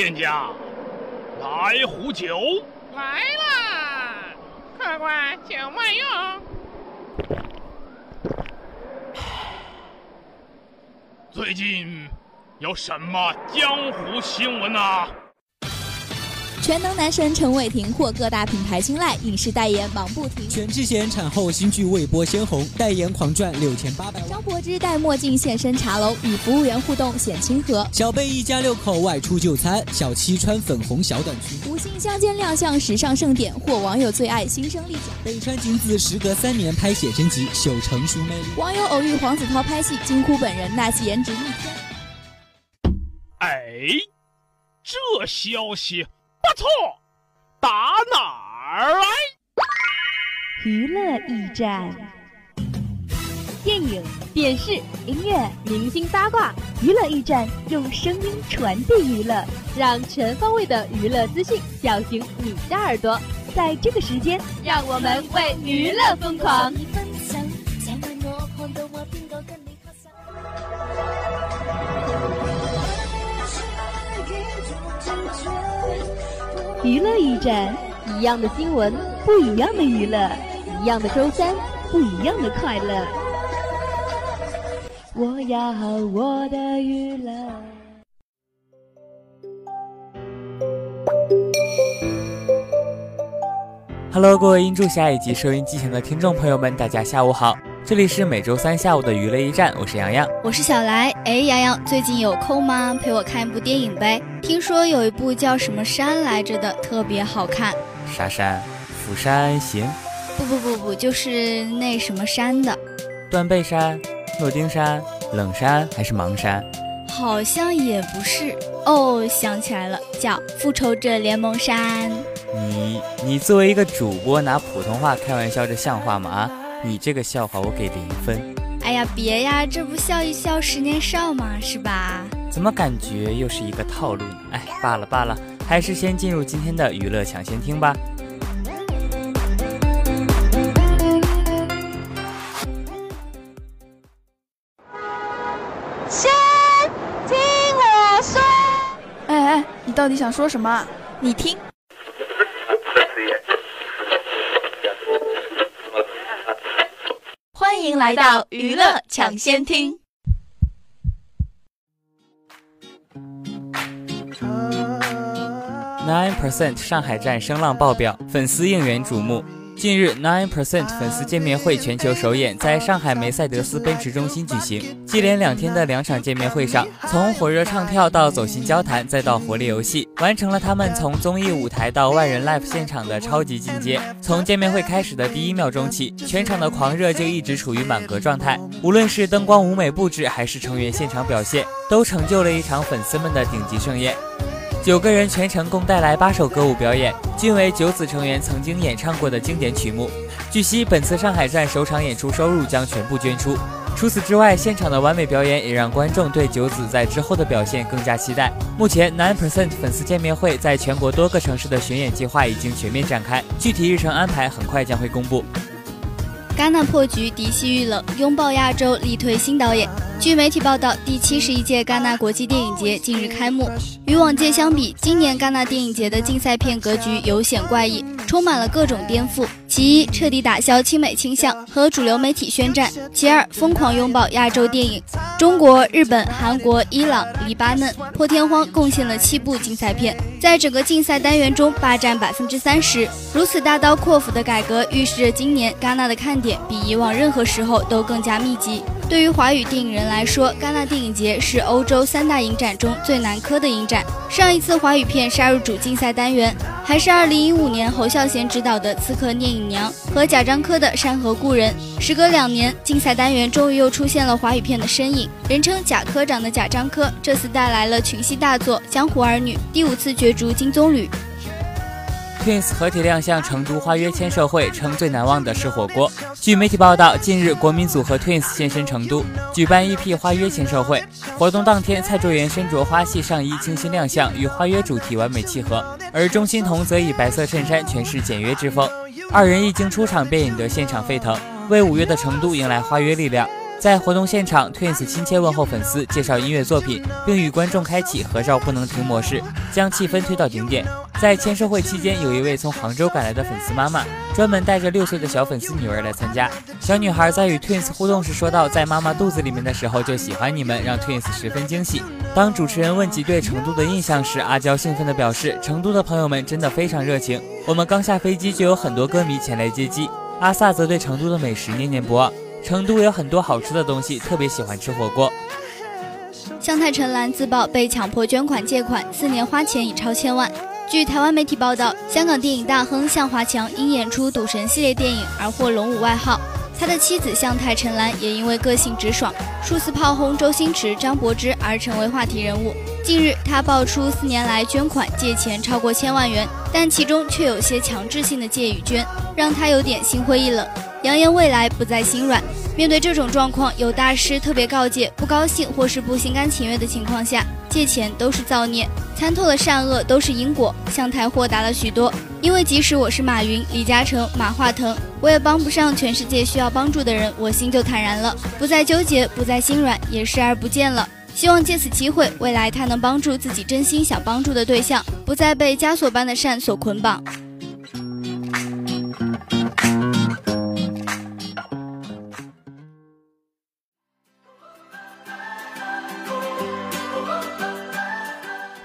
店家，来壶酒。来啦，客官，酒慢用。最近有什么江湖新闻啊？全能男神陈伟霆获各大品牌青睐，影视代言忙不停。全智贤产后新剧未播先红，代言狂赚六千八百万。张柏芝戴墨镜现身茶楼，与服务员互动显亲和。小贝一家六口外出就餐，小七穿粉红小短裙。吴昕相间亮相时尚盛典，获网友最爱新生力奖。北川景子时隔三年拍写真集，秀成熟魅力。网友偶遇黄子韬拍戏，惊呼本人那戏颜值逆天。哎，这消息不错。打哪儿来？娱乐驿站，电影、电视、音乐、明星八卦，娱乐驿站用声音传递娱乐，让全方位的娱乐资讯叫醒你的耳朵。在这个时间，让我们为娱乐疯狂。娱乐驿站，一样的新闻，不一样的娱乐，一样的周三，不一样的快乐。我要我的娱乐。Hello，各位音柱下以及收音机前的听众朋友们，大家下午好。这里是每周三下午的娱乐驿站，我是洋洋，我是小来。哎，洋洋，最近有空吗？陪我看一部电影呗。听说有一部叫什么山来着的，特别好看。啥山？釜山行？不不不不，就是那什么山的。断背山、诺丁山、冷山还是盲山？好像也不是。哦，想起来了，叫《复仇者联盟山》。你你作为一个主播拿普通话开玩笑，这像话吗？啊？你这个笑话我给零分。哎呀，别呀，这不笑一笑十年少吗？是吧？怎么感觉又是一个套路呢？哎，罢了罢了，还是先进入今天的娱乐抢先听吧。先听我说。哎哎，你到底想说什么？你听。来到娱乐抢先听。Nine percent 上海站声浪爆表，粉丝应援瞩目。近日，Nine Percent 粉丝见面会全球首演在上海梅赛德斯奔驰中心举行。接连两天的两场见面会上，从火热唱跳到走心交谈，再到活力游戏，完成了他们从综艺舞台到万人 live 现场的超级进阶。从见面会开始的第一秒钟起，全场的狂热就一直处于满格状态。无论是灯光舞美布置，还是成员现场表现，都成就了一场粉丝们的顶级盛宴。九个人全程共带来八首歌舞表演，均为九子成员曾经演唱过的经典曲目。据悉，本次上海站首场演出收入将全部捐出。除此之外，现场的完美表演也让观众对九子在之后的表现更加期待。目前，Nine Percent 粉丝见面会在全国多个城市的巡演计划已经全面展开，具体日程安排很快将会公布。戛纳破局，嫡系遇冷，拥抱亚洲，力推新导演。据媒体报道，第七十一届戛纳国际电影节近日开幕。与往届相比，今年戛纳电影节的竞赛片格局有显怪异，充满了各种颠覆。其一，彻底打消亲美倾向和主流媒体宣战；其二，疯狂拥抱亚洲电影。中国、日本、韩国、伊朗、黎巴嫩、破天荒贡献了七部竞赛片，在整个竞赛单元中霸占百分之三十。如此大刀阔斧的改革，预示着今年戛纳的看点比以往任何时候都更加密集。对于华语电影人来说，戛纳电影节是欧洲三大影展中最难磕的影展。上一次华语片杀入主竞赛单元，还是二零一五年侯孝贤执导的《刺客聂隐娘》和贾樟柯的《山河故人》。时隔两年，竞赛单元终于又出现了华语片的身影。人称“贾科长”的贾樟柯，这次带来了群戏大作《江湖儿女》，第五次角逐金棕榈。Twins 合体亮相成都花约签售会，称最难忘的是火锅。据媒体报道，近日国民组合 Twins 现身成都，举办 EP 花约签售会。活动当天，蔡卓妍身着花系上衣清新亮相，与花约主题完美契合；而钟欣桐则以白色衬衫诠释简约之风。二人一经出场便引得现场沸腾，为五月的成都迎来花约力量。在活动现场，Twins 亲切问候粉丝，介绍音乐作品，并与观众开启合照不能停模式，将气氛推到顶点。在签售会期间，有一位从杭州赶来的粉丝妈妈，专门带着六岁的小粉丝女儿来参加。小女孩在与 Twins 互动时说到，在妈妈肚子里面的时候就喜欢你们，让 Twins 十分惊喜。当主持人问及对成都的印象时，阿娇兴奋地表示，成都的朋友们真的非常热情，我们刚下飞机就有很多歌迷前来接机。阿萨则对成都的美食念念不忘。成都有很多好吃的东西，特别喜欢吃火锅。向太陈岚自曝被强迫捐款借款，四年花钱已超千万。据台湾媒体报道，香港电影大亨向华强因演出《赌神》系列电影而获“龙五”外号。他的妻子向太陈岚也因为个性直爽、数次炮轰周星驰、张柏芝而成为话题人物。近日，他爆出四年来捐款借钱超过千万元，但其中却有些强制性的借与捐，让他有点心灰意冷。扬言未来不再心软。面对这种状况，有大师特别告诫：不高兴或是不心甘情愿的情况下，借钱都是造孽，参透了善恶都是因果。向太豁达了许多，因为即使我是马云、李嘉诚、马化腾，我也帮不上全世界需要帮助的人，我心就坦然了，不再纠结，不再心软，也视而不见了。希望借此机会，未来他能帮助自己真心想帮助的对象，不再被枷锁般的善所捆绑。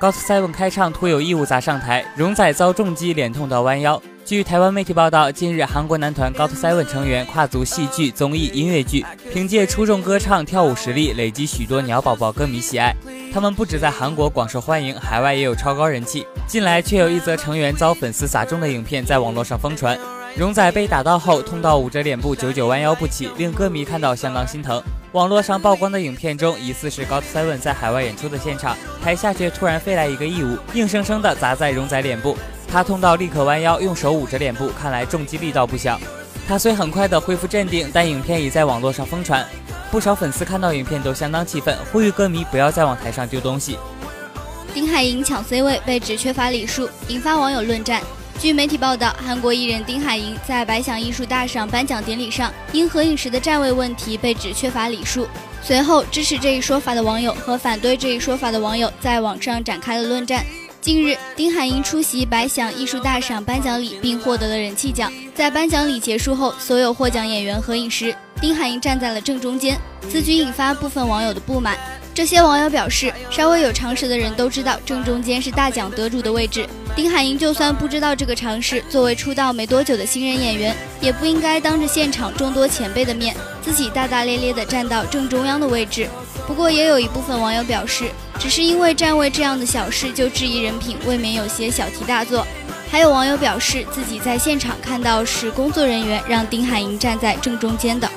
高 t Seven 开唱突有异物砸上台，荣仔遭重击，脸痛到弯腰。据台湾媒体报道，近日韩国男团 GOT SEVEN 成员跨足戏剧、综艺、音乐剧，凭借出众歌唱、跳舞实力，累积许多鸟宝宝歌迷喜爱。他们不止在韩国广受欢迎，海外也有超高人气。近来却有一则成员遭粉丝砸中的影片在网络上疯传，荣仔被打到后痛到捂着脸部，久久弯腰不起，令歌迷看到相当心疼。网络上曝光的影片中，疑似是 GOT Seven 在海外演出的现场，台下却突然飞来一个异物，硬生生的砸在荣仔脸部，他痛到立刻弯腰，用手捂着脸部，看来重击力道不小。他虽很快的恢复镇定，但影片已在网络上疯传，不少粉丝看到影片都相当气愤，呼吁歌迷不要再往台上丢东西。丁海寅抢 C 位被指缺乏礼数，引发网友论战。据媒体报道，韩国艺人丁海寅在百想艺术大赏颁奖典礼上，因合影时的站位问题被指缺乏礼数。随后，支持这一说法的网友和反对这一说法的网友在网上展开了论战。近日，丁海寅出席百想艺术大赏颁奖礼，并获得了人气奖。在颁奖礼结束后，所有获奖演员合影时，丁海寅站在了正中间，此举引发部分网友的不满。这些网友表示，稍微有常识的人都知道正中间是大奖得主的位置。丁海寅就算不知道这个常识，作为出道没多久的新人演员，也不应该当着现场众多前辈的面，自己大大咧咧地站到正中央的位置。不过，也有一部分网友表示，只是因为站位这样的小事就质疑人品，未免有些小题大做。还有网友表示，自己在现场看到是工作人员让丁海寅站在正中间的。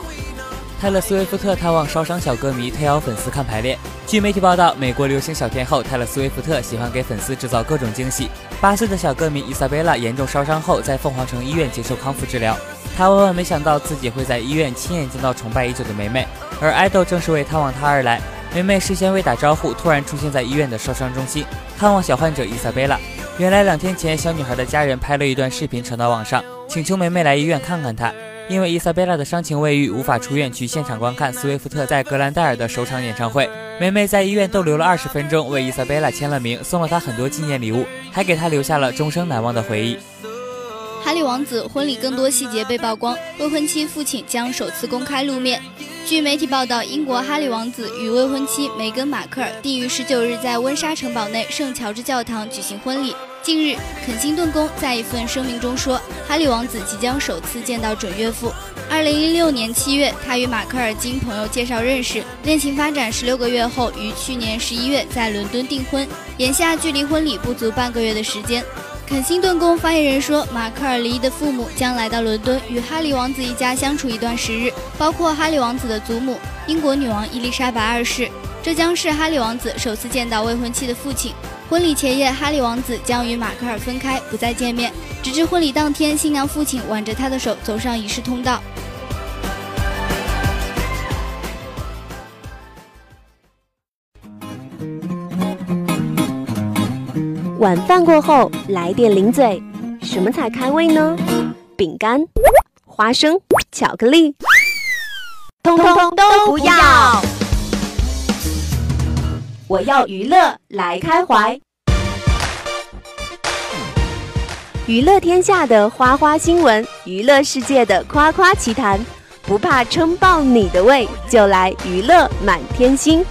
泰勒·斯威夫特探望烧伤小歌迷，特邀粉丝看排练。据媒体报道，美国流行小天后泰勒·斯威夫特喜欢给粉丝制造各种惊喜。八岁的小歌迷伊莎贝拉严重烧伤后，在凤凰城医院接受康复治疗。她万万没想到自己会在医院亲眼见到崇拜已久的梅梅，而爱豆正是为探望她而来。梅梅事先未打招呼，突然出现在医院的烧伤中心，看望小患者伊莎贝拉。原来两天前，小女孩的家人拍了一段视频传到网上，请求梅梅来医院看看她。因为伊莎贝拉的伤情未愈，无法出院去现场观看斯威夫特在格兰戴尔的首场演唱会。梅梅在医院逗留了二十分钟，为伊莎贝拉签了名，送了她很多纪念礼物，还给她留下了终生难忘的回忆。哈利王子婚礼更多细节被曝光，未婚妻父亲将首次公开露面。据媒体报道，英国哈利王子与未婚妻梅根·马克尔定于十九日在温莎城堡内圣乔治教堂举行婚礼。近日，肯辛顿宫在一份声明中说，哈利王子即将首次见到准岳父。二零一六年七月，他与马克尔经朋友介绍认识，恋情发展十六个月后，于去年十一月在伦敦订婚。眼下距离婚礼不足半个月的时间。肯辛顿宫发言人说，马克尔离异的父母将来到伦敦与哈利王子一家相处一段时日，包括哈利王子的祖母英国女王伊丽莎白二世。这将是哈利王子首次见到未婚妻的父亲。婚礼前夜，哈利王子将与马克尔分开，不再见面，直至婚礼当天，新娘父亲挽着他的手走上仪式通道。晚饭过后来点零嘴，什么才开胃呢？饼干、花生、巧克力。通通都不要。我要娱乐来开怀，娱乐天下的花花新闻，娱乐世界的夸夸奇谈，不怕撑爆你的胃，就来娱乐满天星。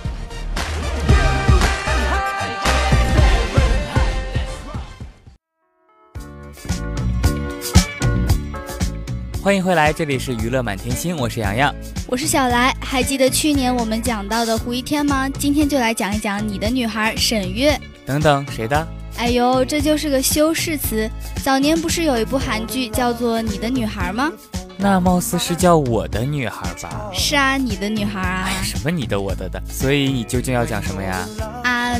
欢迎回来，这里是娱乐满天星，我是洋洋，我是小来。还记得去年我们讲到的胡一天吗？今天就来讲一讲你的女孩沈月。等等，谁的？哎呦，这就是个修饰词。早年不是有一部韩剧叫做《你的女孩》吗？那貌似是叫我的女孩吧？是啊，你的女孩啊。哎呀，什么你的我的的？所以你究竟要讲什么呀？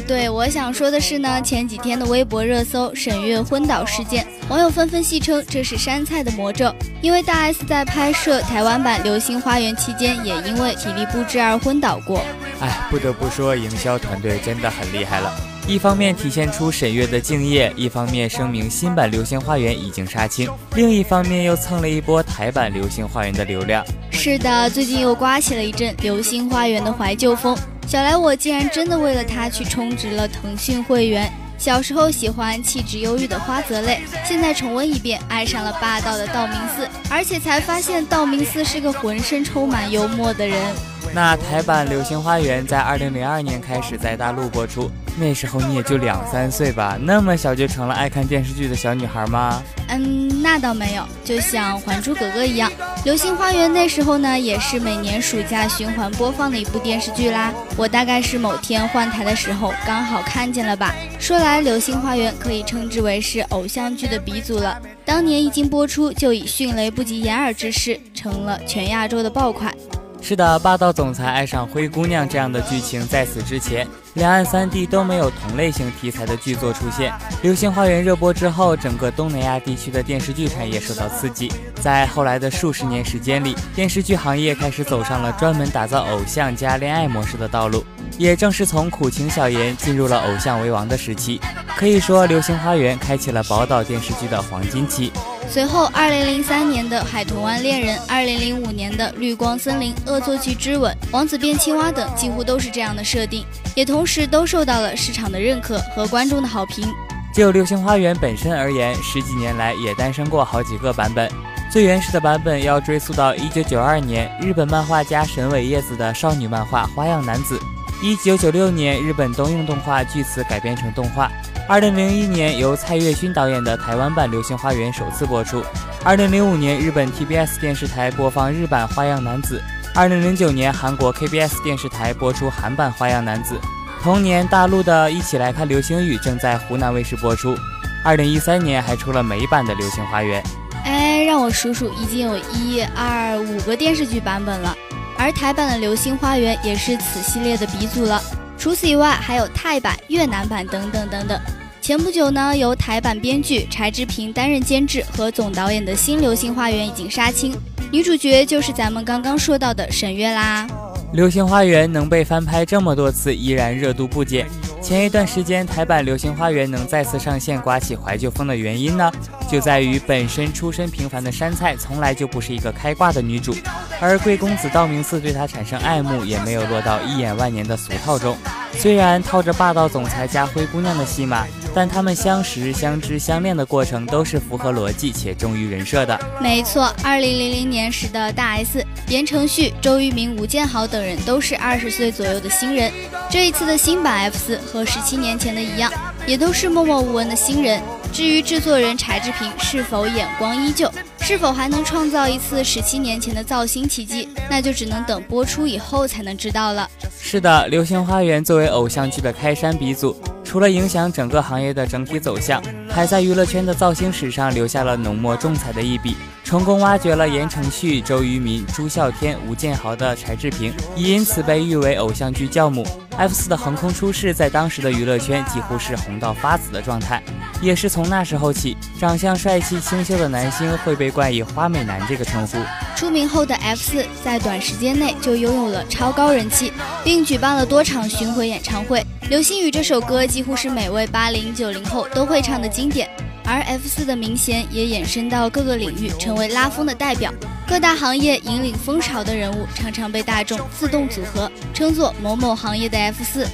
啊，对，我想说的是呢，前几天的微博热搜沈月昏倒事件，网友纷纷戏称这是山菜的魔咒，因为大 S 在拍摄台湾版《流星花园》期间，也因为体力不支而昏倒过。哎，不得不说，营销团队真的很厉害了。一方面体现出沈月的敬业，一方面声明新版《流星花园》已经杀青，另一方面又蹭了一波台版《流星花园》的流量。是的，最近又刮起了一阵《流星花园》的怀旧风。小来我竟然真的为了他去充值了腾讯会员。小时候喜欢气质忧郁的花泽类，现在重温一遍，爱上了霸道的道明寺，而且才发现道明寺是个浑身充满幽默的人。那台版《流星花园》在二零零二年开始在大陆播出。那时候你也就两三岁吧，那么小就成了爱看电视剧的小女孩吗？嗯，那倒没有，就像《还珠格格》一样，《流星花园》那时候呢，也是每年暑假循环播放的一部电视剧啦。我大概是某天换台的时候刚好看见了吧。说来，《流星花园》可以称之为是偶像剧的鼻祖了，当年一经播出就以迅雷不及掩耳之势成了全亚洲的爆款。是的，霸道总裁爱上灰姑娘这样的剧情，在此之前，两岸三地都没有同类型题材的剧作出现。《流星花园》热播之后，整个东南亚地区的电视剧产业受到刺激。在后来的数十年时间里，电视剧行业开始走上了专门打造偶像加恋爱模式的道路。也正是从苦情小颜进入了偶像为王的时期，可以说《流星花园》开启了宝岛电视剧的黄金期。随后，二零零三年的《海豚湾恋人》，二零零五年的《绿光森林》《恶作剧之吻》《王子变青蛙》等，几乎都是这样的设定，也同时都受到了市场的认可和观众的好评。就《流星花园》本身而言，十几年来也诞生过好几个版本。最原始的版本要追溯到一九九二年，日本漫画家神尾叶子的少女漫画《花样男子》。一九九六年，日本东映动画据此改编成动画。二零零一年，由蔡岳勋导演的台湾版《流星花园》首次播出。二零零五年，日本 TBS 电视台播放日版《花样男子》。二零零九年，韩国 KBS 电视台播出韩版《花样男子》。同年，大陆的一起来看流星雨正在湖南卫视播出。二零一三年，还出了美版的《流星花园》。哎，让我数数，已经有一二五个电视剧版本了。而台版的《流星花园》也是此系列的鼻祖了。除此以外，还有泰版、越南版等等等等。前不久呢，由台版编剧柴智屏担任监制和总导演的新《流星花园》已经杀青，女主角就是咱们刚刚说到的沈月啦。《流星花园》能被翻拍这么多次，依然热度不减。前一段时间，台版《流星花园》能再次上线，刮起怀旧风的原因呢，就在于本身出身平凡的山菜，从来就不是一个开挂的女主，而贵公子道明寺对她产生爱慕，也没有落到一眼万年的俗套中。虽然套着霸道总裁加灰姑娘的戏码，但他们相识、相知、相恋的过程都是符合逻辑且忠于人设的。没错，二零零零年时的大 S、言承旭、周渝民、吴建豪等人都是二十岁左右的新人。这一次的新版 F 四。和十七年前的一样，也都是默默无闻的新人。至于制作人柴智屏是否眼光依旧，是否还能创造一次十七年前的造星奇迹，那就只能等播出以后才能知道了。是的，《流星花园》作为偶像剧的开山鼻祖，除了影响整个行业的整体走向，还在娱乐圈的造星史上留下了浓墨重彩的一笔。成功挖掘了言承旭、周渝民、朱孝天、吴建豪的柴智屏，也因此被誉为偶像剧教母。F 四的横空出世，在当时的娱乐圈几乎是红到发紫的状态。也是从那时候起，长相帅气清秀的男星会被冠以“花美男”这个称呼。出名后的 F 四，在短时间内就拥有了超高人气，并举办了多场巡回演唱会。《流星雨》这首歌几乎是每位八零九零后都会唱的经典。而 F 四的明显也延伸到各个领域，成为拉风的代表。各大行业引领风潮的人物，常常被大众自动组合称作某某行业的 F 四。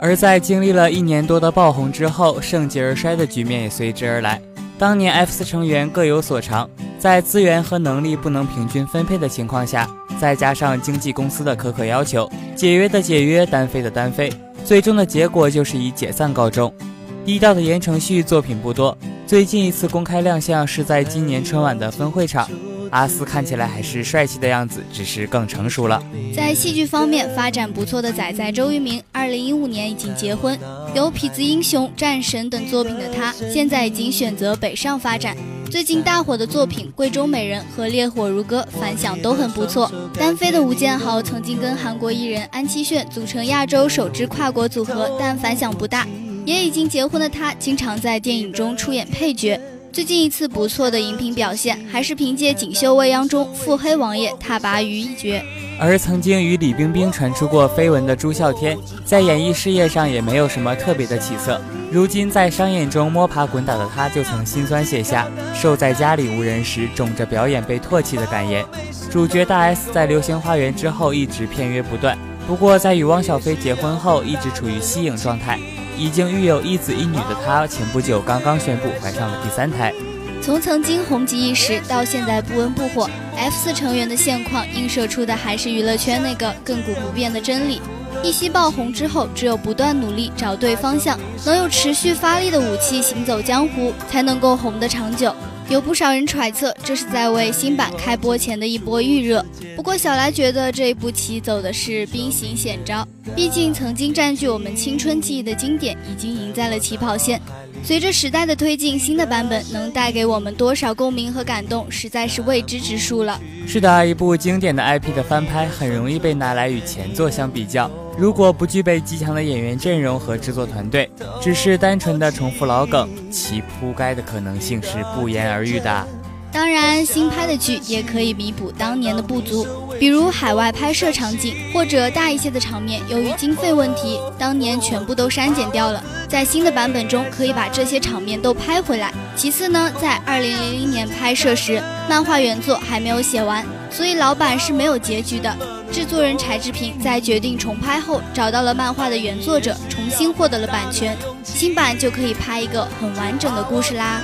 而在经历了一年多的爆红之后，盛极而衰的局面也随之而来。当年 F 四成员各有所长，在资源和能力不能平均分配的情况下，再加上经纪公司的苛刻要求，解约的解约，单飞的单飞，最终的结果就是以解散告终。低调的言承旭作品不多，最近一次公开亮相是在今年春晚的分会场。阿斯看起来还是帅气的样子，只是更成熟了。在戏剧方面发展不错的仔仔周渝民，二零一五年已经结婚，有《痞子英雄》《战神》等作品的他，现在已经选择北上发展。最近大火的作品《贵中美人》和《烈火如歌》反响都很不错。单飞的吴建豪曾经跟韩国艺人安七炫组成亚洲首支跨国组合，但反响不大。也已经结婚的他，经常在电影中出演配角。最近一次不错的荧屏表现，还是凭借《锦绣未央》中腹黑王爷踏拔于一角。而曾经与李冰冰传出过绯闻的朱孝天，在演艺事业上也没有什么特别的起色。如今在商演中摸爬滚打的他，就曾心酸写下“守在家里无人时，肿着表演被唾弃”的感言。主角大 S 在《流星花园》之后一直片约不断，不过在与汪小菲结婚后，一直处于息影状态。已经育有一子一女的她，前不久刚刚宣布怀上了第三胎。从曾经红极一时到现在不温不火，F 四成员的现况映射出的还是娱乐圈那个亘古不变的真理：一夕爆红之后，只有不断努力，找对方向，能有持续发力的武器行走江湖，才能够红得长久。有不少人揣测，这是在为新版开播前的一波预热。不过小来觉得这一步棋走的是兵行险招，毕竟曾经占据我们青春记忆的经典已经赢在了起跑线。随着时代的推进，新的版本能带给我们多少共鸣和感动，实在是未知之数了。是的，一部经典的 IP 的翻拍很容易被拿来与前作相比较。如果不具备极强的演员阵容和制作团队，只是单纯的重复老梗，其铺盖的可能性是不言而喻的。当然，新拍的剧也可以弥补当年的不足，比如海外拍摄场景或者大一些的场面，由于经费问题，当年全部都删减掉了。在新的版本中，可以把这些场面都拍回来。其次呢，在二零零零年拍摄时，漫画原作还没有写完，所以老版是没有结局的。制作人柴智屏在决定重拍后，找到了漫画的原作者，重新获得了版权，新版就可以拍一个很完整的故事啦。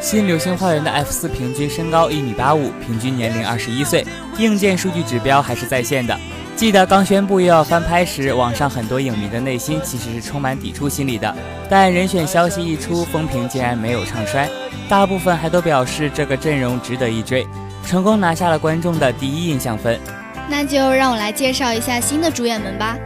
新流星花园的 F 四平均身高一米八五，平均年龄二十一岁，硬件数据指标还是在线的。记得刚宣布又要翻拍时，网上很多影迷的内心其实是充满抵触心理的。但人选消息一出，风评竟然没有唱衰，大部分还都表示这个阵容值得一追，成功拿下了观众的第一印象分。那就让我来介绍一下新的主演们吧。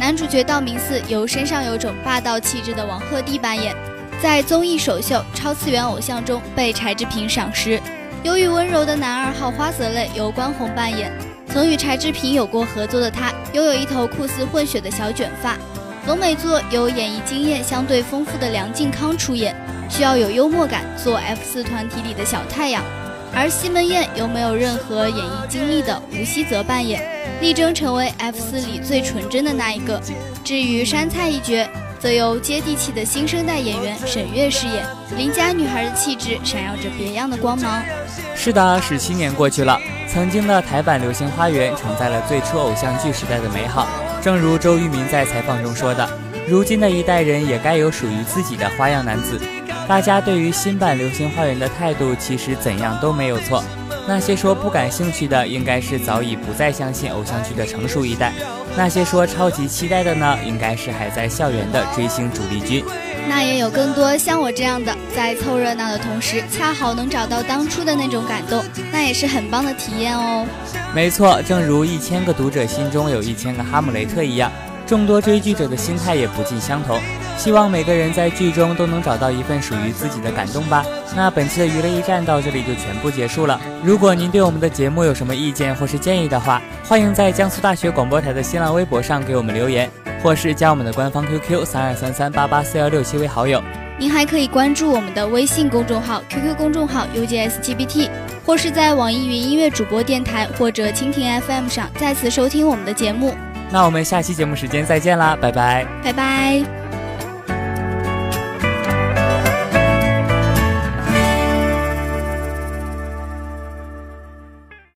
男主角道明寺由身上有种霸道气质的王鹤棣扮演。在综艺首秀《超次元偶像》中被柴智屏赏识，忧郁温柔的男二号花泽类由关宏扮演。曾与柴智屏有过合作的他，拥有一头酷似混血的小卷发。龙美作由演艺经验相对丰富的梁靖康出演，需要有幽默感，做 F 四团体里的小太阳。而西门燕由没有任何演艺经历的吴希泽扮演，力争成为 F 四里最纯真的那一个。至于杉菜一角。则由接地气的新生代演员沈月饰演邻家女孩的气质，闪耀着别样的光芒。是的，十七年过去了，曾经的台版《流星花园》承载了最初偶像剧时代的美好。正如周渝民在采访中说的：“如今的一代人也该有属于自己的花样男子。”大家对于新版《流星花园》的态度，其实怎样都没有错。那些说不感兴趣的，应该是早已不再相信偶像剧的成熟一代；那些说超级期待的呢，应该是还在校园的追星主力军。那也有更多像我这样的，在凑热闹的同时，恰好能找到当初的那种感动，那也是很棒的体验哦。没错，正如一千个读者心中有一千个哈姆雷特一样，众多追剧者的心态也不尽相同。希望每个人在剧中都能找到一份属于自己的感动吧。那本期的娱乐驿站到这里就全部结束了。如果您对我们的节目有什么意见或是建议的话，欢迎在江苏大学广播台的新浪微博上给我们留言，或是加我们的官方 QQ 三二三三八八四幺六七为好友。您还可以关注我们的微信公众号、QQ 公众号 UGSGBT。或是在网易云音乐主播电台或者蜻蜓 FM 上再次收听我们的节目。那我们下期节目时间再见啦，拜拜，拜拜。